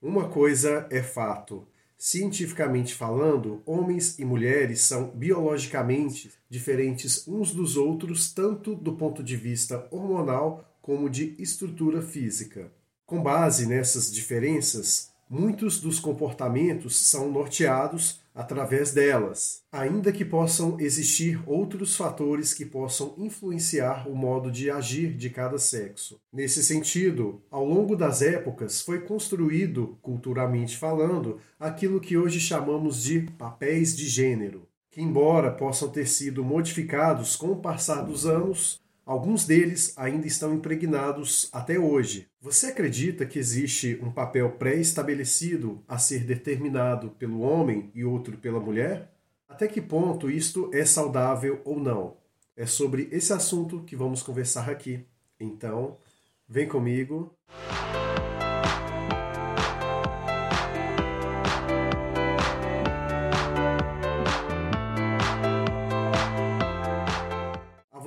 Uma coisa é fato. Cientificamente falando, homens e mulheres são biologicamente diferentes uns dos outros, tanto do ponto de vista hormonal como de estrutura física. Com base nessas diferenças, muitos dos comportamentos são norteados através delas, ainda que possam existir outros fatores que possam influenciar o modo de agir de cada sexo. Nesse sentido, ao longo das épocas foi construído, culturalmente falando, aquilo que hoje chamamos de papéis de gênero, que, embora possam ter sido modificados com o passar dos anos, Alguns deles ainda estão impregnados até hoje. Você acredita que existe um papel pré-estabelecido a ser determinado pelo homem e outro pela mulher? Até que ponto isto é saudável ou não? É sobre esse assunto que vamos conversar aqui. Então, vem comigo.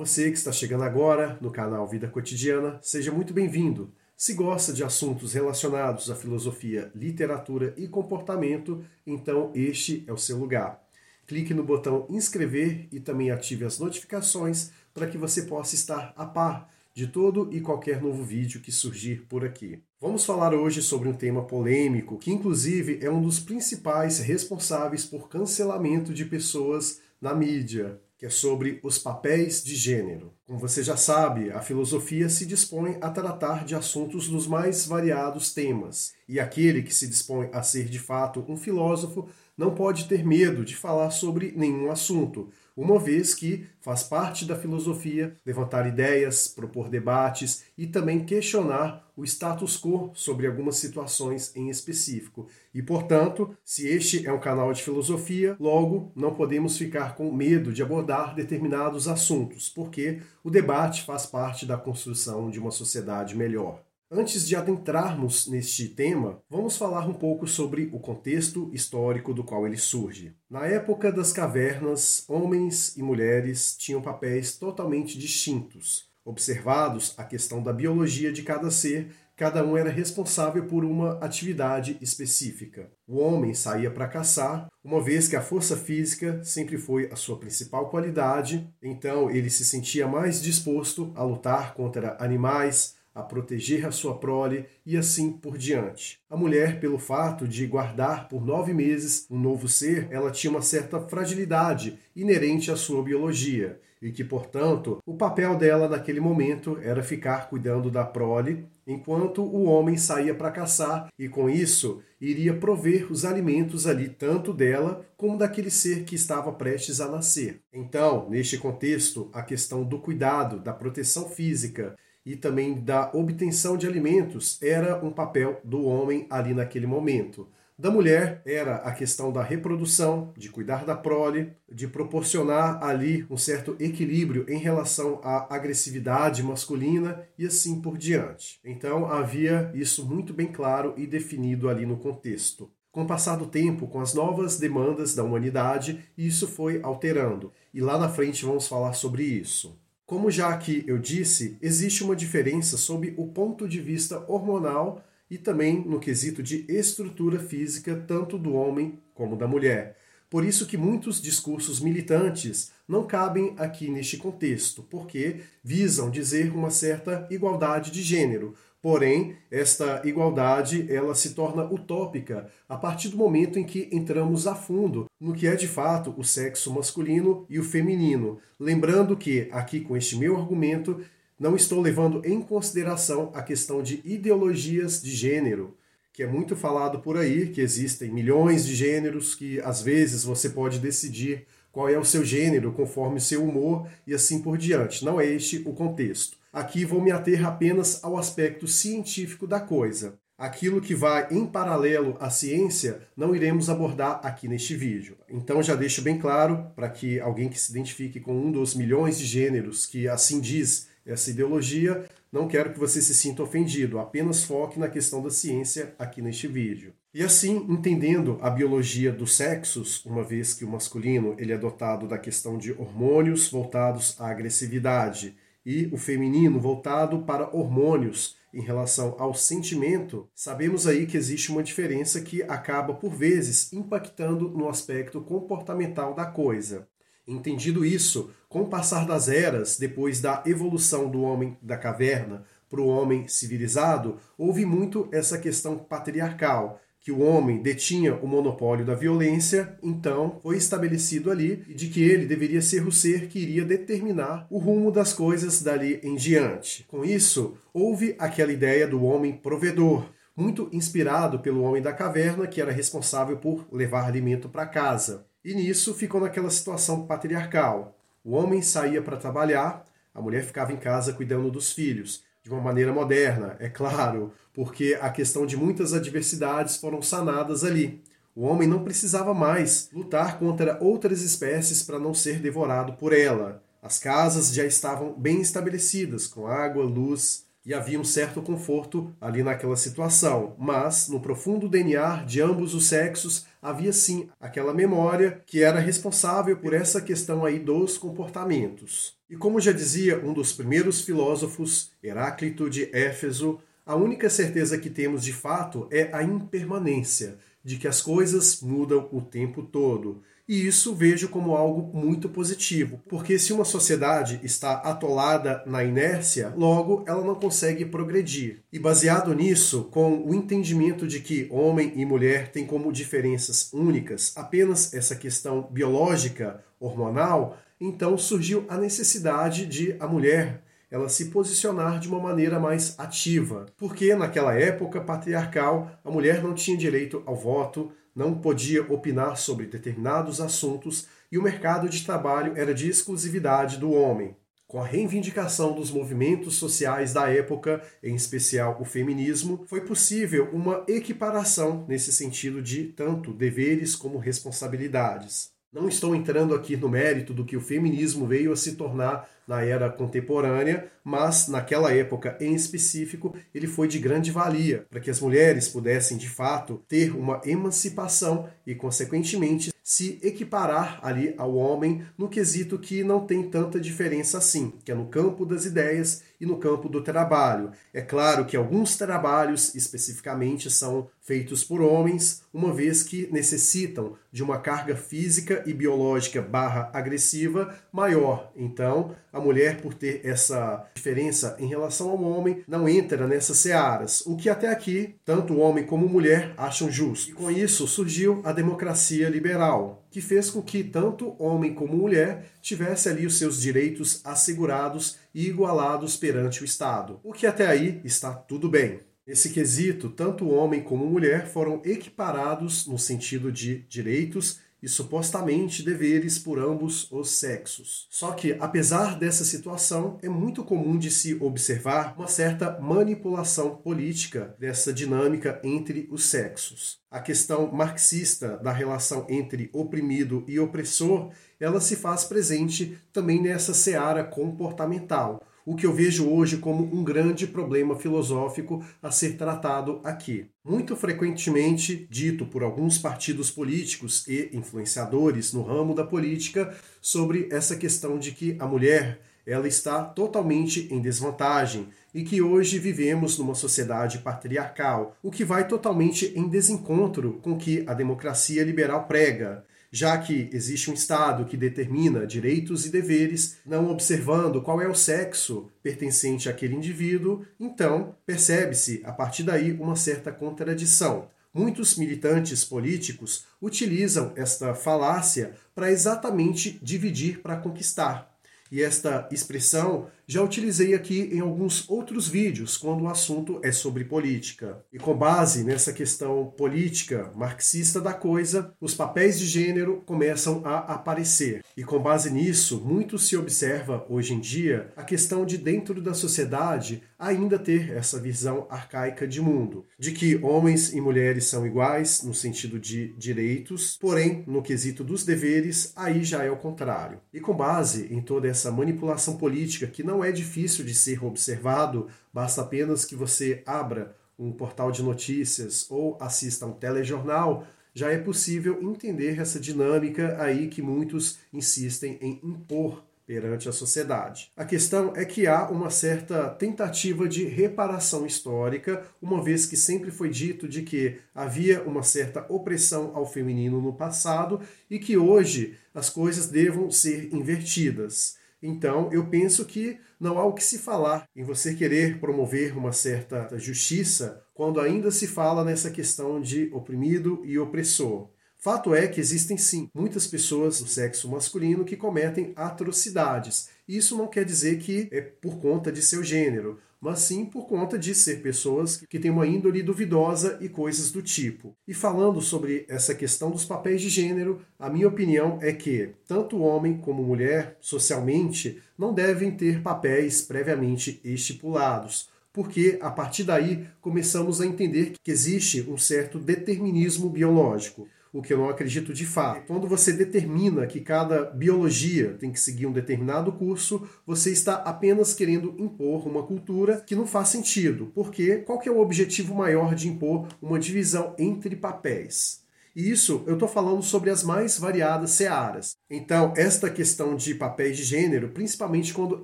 Você que está chegando agora no canal Vida Cotidiana, seja muito bem-vindo. Se gosta de assuntos relacionados à filosofia, literatura e comportamento, então este é o seu lugar. Clique no botão inscrever e também ative as notificações para que você possa estar a par de todo e qualquer novo vídeo que surgir por aqui. Vamos falar hoje sobre um tema polêmico que, inclusive, é um dos principais responsáveis por cancelamento de pessoas na mídia, que é sobre os papéis de gênero. Como você já sabe, a filosofia se dispõe a tratar de assuntos dos mais variados temas, e aquele que se dispõe a ser de fato um filósofo não pode ter medo de falar sobre nenhum assunto, uma vez que faz parte da filosofia levantar ideias, propor debates e também questionar o status quo sobre algumas situações em específico. E, portanto, se este é um canal de filosofia, logo não podemos ficar com medo de abordar determinados assuntos, porque o debate faz parte da construção de uma sociedade melhor. Antes de adentrarmos neste tema, vamos falar um pouco sobre o contexto histórico do qual ele surge. Na época das cavernas, homens e mulheres tinham papéis totalmente distintos. Observados a questão da biologia de cada ser, cada um era responsável por uma atividade específica. O homem saía para caçar, uma vez que a força física sempre foi a sua principal qualidade, então ele se sentia mais disposto a lutar contra animais, a proteger a sua prole e assim por diante. A mulher, pelo fato de guardar por nove meses um novo ser, ela tinha uma certa fragilidade inerente à sua biologia e que, portanto, o papel dela naquele momento era ficar cuidando da prole, enquanto o homem saía para caçar e, com isso, iria prover os alimentos ali tanto dela como daquele ser que estava prestes a nascer. Então, neste contexto, a questão do cuidado, da proteção física e também da obtenção de alimentos era um papel do homem ali naquele momento. Da mulher era a questão da reprodução, de cuidar da prole, de proporcionar ali um certo equilíbrio em relação à agressividade masculina e assim por diante. Então havia isso muito bem claro e definido ali no contexto. Com o passar do tempo, com as novas demandas da humanidade, isso foi alterando. E lá na frente vamos falar sobre isso. Como já aqui eu disse, existe uma diferença sob o ponto de vista hormonal e também no quesito de estrutura física tanto do homem como da mulher. Por isso que muitos discursos militantes não cabem aqui neste contexto, porque visam dizer uma certa igualdade de gênero, Porém, esta igualdade ela se torna utópica a partir do momento em que entramos a fundo no que é de fato o sexo masculino e o feminino. Lembrando que, aqui com este meu argumento, não estou levando em consideração a questão de ideologias de gênero, que é muito falado por aí, que existem milhões de gêneros que às vezes você pode decidir qual é o seu gênero conforme o seu humor e assim por diante. Não é este o contexto. Aqui vou me ater apenas ao aspecto científico da coisa. Aquilo que vai em paralelo à ciência não iremos abordar aqui neste vídeo. Então já deixo bem claro para que alguém que se identifique com um dos milhões de gêneros que assim diz essa ideologia, não quero que você se sinta ofendido, apenas foque na questão da ciência aqui neste vídeo. E assim, entendendo a biologia dos sexos, uma vez que o masculino ele é dotado da questão de hormônios voltados à agressividade e o feminino voltado para hormônios em relação ao sentimento, sabemos aí que existe uma diferença que acaba por vezes impactando no aspecto comportamental da coisa. Entendido isso, com o passar das eras, depois da evolução do homem da caverna para o homem civilizado, houve muito essa questão patriarcal, que o homem detinha o monopólio da violência, então foi estabelecido ali de que ele deveria ser o ser que iria determinar o rumo das coisas dali em diante. Com isso, houve aquela ideia do homem provedor, muito inspirado pelo homem da caverna, que era responsável por levar alimento para casa. E nisso ficou naquela situação patriarcal. O homem saía para trabalhar, a mulher ficava em casa cuidando dos filhos de uma maneira moderna, é claro, porque a questão de muitas adversidades foram sanadas ali. O homem não precisava mais lutar contra outras espécies para não ser devorado por ela. As casas já estavam bem estabelecidas, com água, luz, e havia um certo conforto ali naquela situação. Mas, no profundo DNA de ambos os sexos, havia sim aquela memória que era responsável por essa questão aí dos comportamentos. E como já dizia um dos primeiros filósofos, Heráclito de Éfeso, a única certeza que temos de fato é a impermanência, de que as coisas mudam o tempo todo. E isso vejo como algo muito positivo, porque se uma sociedade está atolada na inércia, logo ela não consegue progredir. E baseado nisso, com o entendimento de que homem e mulher têm como diferenças únicas apenas essa questão biológica, hormonal, então surgiu a necessidade de a mulher ela se posicionar de uma maneira mais ativa, porque naquela época patriarcal a mulher não tinha direito ao voto, não podia opinar sobre determinados assuntos e o mercado de trabalho era de exclusividade do homem. Com a reivindicação dos movimentos sociais da época, em especial o feminismo, foi possível uma equiparação nesse sentido de tanto deveres como responsabilidades. Não estou entrando aqui no mérito do que o feminismo veio a se tornar na era contemporânea, mas naquela época em específico ele foi de grande valia para que as mulheres pudessem de fato ter uma emancipação e, consequentemente, se equiparar ali ao homem no quesito que não tem tanta diferença assim, que é no campo das ideias e no campo do trabalho. É claro que alguns trabalhos especificamente são feitos por homens, uma vez que necessitam de uma carga física e biológica barra agressiva maior. Então, a mulher, por ter essa diferença em relação ao homem, não entra nessas searas, o que até aqui, tanto homem como mulher acham justo. E com isso surgiu a democracia liberal, que fez com que tanto homem como mulher tivesse ali os seus direitos assegurados e igualados perante o Estado. O que até aí está tudo bem. Nesse quesito, tanto homem como mulher foram equiparados no sentido de direitos e supostamente deveres por ambos os sexos. Só que, apesar dessa situação, é muito comum de se observar uma certa manipulação política dessa dinâmica entre os sexos. A questão marxista da relação entre oprimido e opressor, ela se faz presente também nessa seara comportamental, o que eu vejo hoje como um grande problema filosófico a ser tratado aqui. Muito frequentemente dito por alguns partidos políticos e influenciadores no ramo da política sobre essa questão de que a mulher ela está totalmente em desvantagem e que hoje vivemos numa sociedade patriarcal, o que vai totalmente em desencontro com que a democracia liberal prega já que existe um Estado que determina direitos e deveres, não observando qual é o sexo pertencente àquele indivíduo, então percebe-se a partir daí uma certa contradição. Muitos militantes políticos utilizam esta falácia para exatamente dividir para conquistar. E esta expressão já utilizei aqui em alguns outros vídeos quando o assunto é sobre política. E com base nessa questão política marxista da coisa, os papéis de gênero começam a aparecer. E com base nisso, muito se observa hoje em dia a questão de dentro da sociedade ainda ter essa visão arcaica de mundo, de que homens e mulheres são iguais no sentido de direitos, porém no quesito dos deveres, aí já é o contrário. E com base em toda essa manipulação política que não é difícil de ser observado, basta apenas que você abra um portal de notícias ou assista um telejornal, já é possível entender essa dinâmica aí que muitos insistem em impor perante a sociedade. A questão é que há uma certa tentativa de reparação histórica, uma vez que sempre foi dito de que havia uma certa opressão ao feminino no passado e que hoje as coisas devam ser invertidas. Então, eu penso que não há o que se falar em você querer promover uma certa justiça quando ainda se fala nessa questão de oprimido e opressor. Fato é que existem sim muitas pessoas do sexo masculino que cometem atrocidades. Isso não quer dizer que é por conta de seu gênero, mas sim por conta de ser pessoas que têm uma índole duvidosa e coisas do tipo. E falando sobre essa questão dos papéis de gênero, a minha opinião é que tanto homem como mulher, socialmente, não devem ter papéis previamente estipulados porque a partir daí começamos a entender que existe um certo determinismo biológico o que eu não acredito de fato. Quando você determina que cada biologia tem que seguir um determinado curso, você está apenas querendo impor uma cultura que não faz sentido, porque qual que é o objetivo maior de impor uma divisão entre papéis? E isso eu estou falando sobre as mais variadas searas. Então, esta questão de papéis de gênero, principalmente quando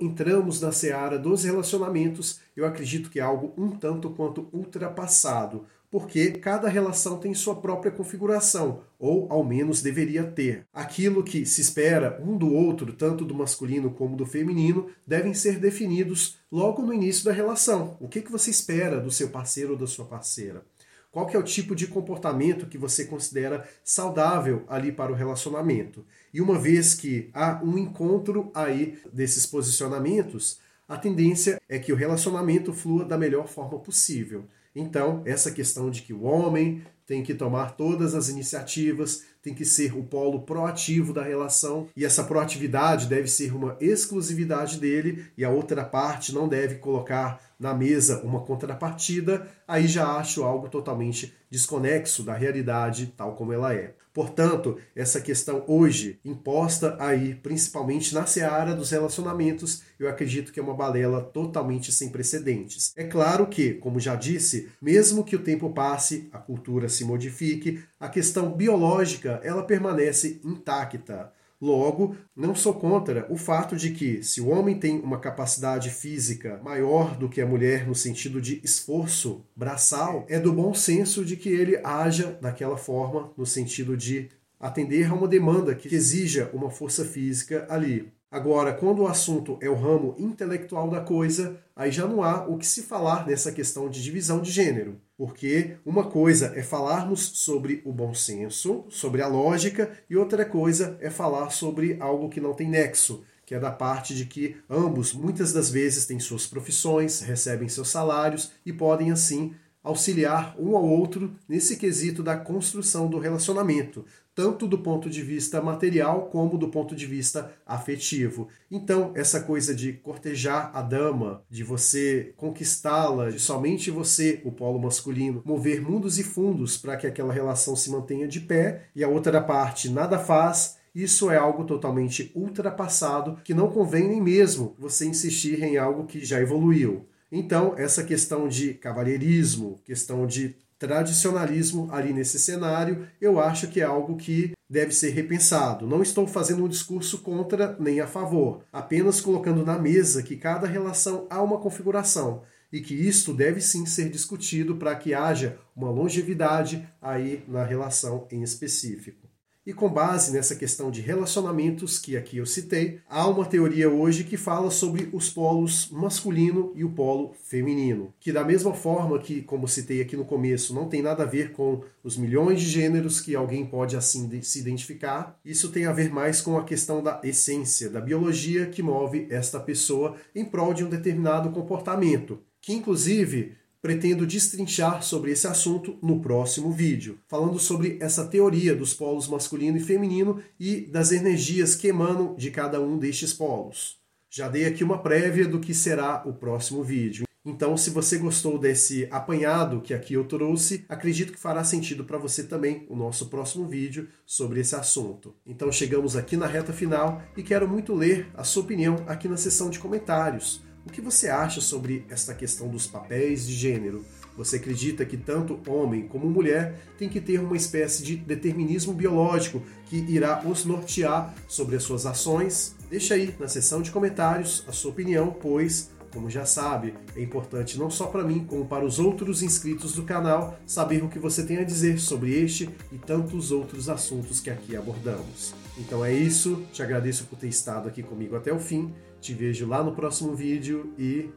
entramos na seara dos relacionamentos, eu acredito que é algo um tanto quanto ultrapassado porque cada relação tem sua própria configuração, ou ao menos deveria ter. Aquilo que se espera um do outro, tanto do masculino como do feminino, devem ser definidos logo no início da relação. O que, que você espera do seu parceiro ou da sua parceira? Qual é o tipo de comportamento que você considera saudável ali para o relacionamento? E uma vez que há um encontro aí desses posicionamentos, a tendência é que o relacionamento flua da melhor forma possível. Então, essa questão de que o homem tem que tomar todas as iniciativas, tem que ser o polo proativo da relação, e essa proatividade deve ser uma exclusividade dele, e a outra parte não deve colocar na mesa uma contrapartida, aí já acho algo totalmente desconexo da realidade tal como ela é. Portanto, essa questão hoje imposta aí, principalmente na seara dos relacionamentos, eu acredito que é uma balela totalmente sem precedentes. É claro que, como já disse, mesmo que o tempo passe, a cultura se modifique, a questão biológica ela permanece intacta. Logo, não sou contra o fato de que, se o homem tem uma capacidade física maior do que a mulher no sentido de esforço braçal, é do bom senso de que ele haja daquela forma, no sentido de atender a uma demanda que exija uma força física ali. Agora, quando o assunto é o ramo intelectual da coisa, aí já não há o que se falar nessa questão de divisão de gênero. Porque uma coisa é falarmos sobre o bom senso, sobre a lógica, e outra coisa é falar sobre algo que não tem nexo, que é da parte de que ambos muitas das vezes têm suas profissões, recebem seus salários e podem assim auxiliar um ao outro nesse quesito da construção do relacionamento, tanto do ponto de vista material como do ponto de vista afetivo. Então, essa coisa de cortejar a dama, de você conquistá-la, de somente você, o polo masculino, mover mundos e fundos para que aquela relação se mantenha de pé, e a outra parte nada faz, isso é algo totalmente ultrapassado que não convém nem mesmo você insistir em algo que já evoluiu. Então, essa questão de cavalheirismo, questão de tradicionalismo ali nesse cenário, eu acho que é algo que deve ser repensado. Não estou fazendo um discurso contra nem a favor, apenas colocando na mesa que cada relação há uma configuração e que isto deve sim ser discutido para que haja uma longevidade aí na relação em específico. E com base nessa questão de relacionamentos que aqui eu citei, há uma teoria hoje que fala sobre os polos masculino e o polo feminino, que da mesma forma que, como citei aqui no começo, não tem nada a ver com os milhões de gêneros que alguém pode assim se identificar, isso tem a ver mais com a questão da essência, da biologia que move esta pessoa em prol de um determinado comportamento, que inclusive pretendo destrinchar sobre esse assunto no próximo vídeo, falando sobre essa teoria dos polos masculino e feminino e das energias que emanam de cada um destes polos. Já dei aqui uma prévia do que será o próximo vídeo. Então, se você gostou desse apanhado que aqui eu trouxe, acredito que fará sentido para você também o nosso próximo vídeo sobre esse assunto. Então, chegamos aqui na reta final e quero muito ler a sua opinião aqui na seção de comentários. O que você acha sobre esta questão dos papéis de gênero? Você acredita que tanto homem como mulher tem que ter uma espécie de determinismo biológico que irá os nortear sobre as suas ações? Deixa aí na seção de comentários a sua opinião, pois, como já sabe, é importante não só para mim, como para os outros inscritos do canal saber o que você tem a dizer sobre este e tantos outros assuntos que aqui abordamos. Então é isso, te agradeço por ter estado aqui comigo até o fim, te vejo lá no próximo vídeo e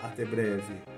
até breve.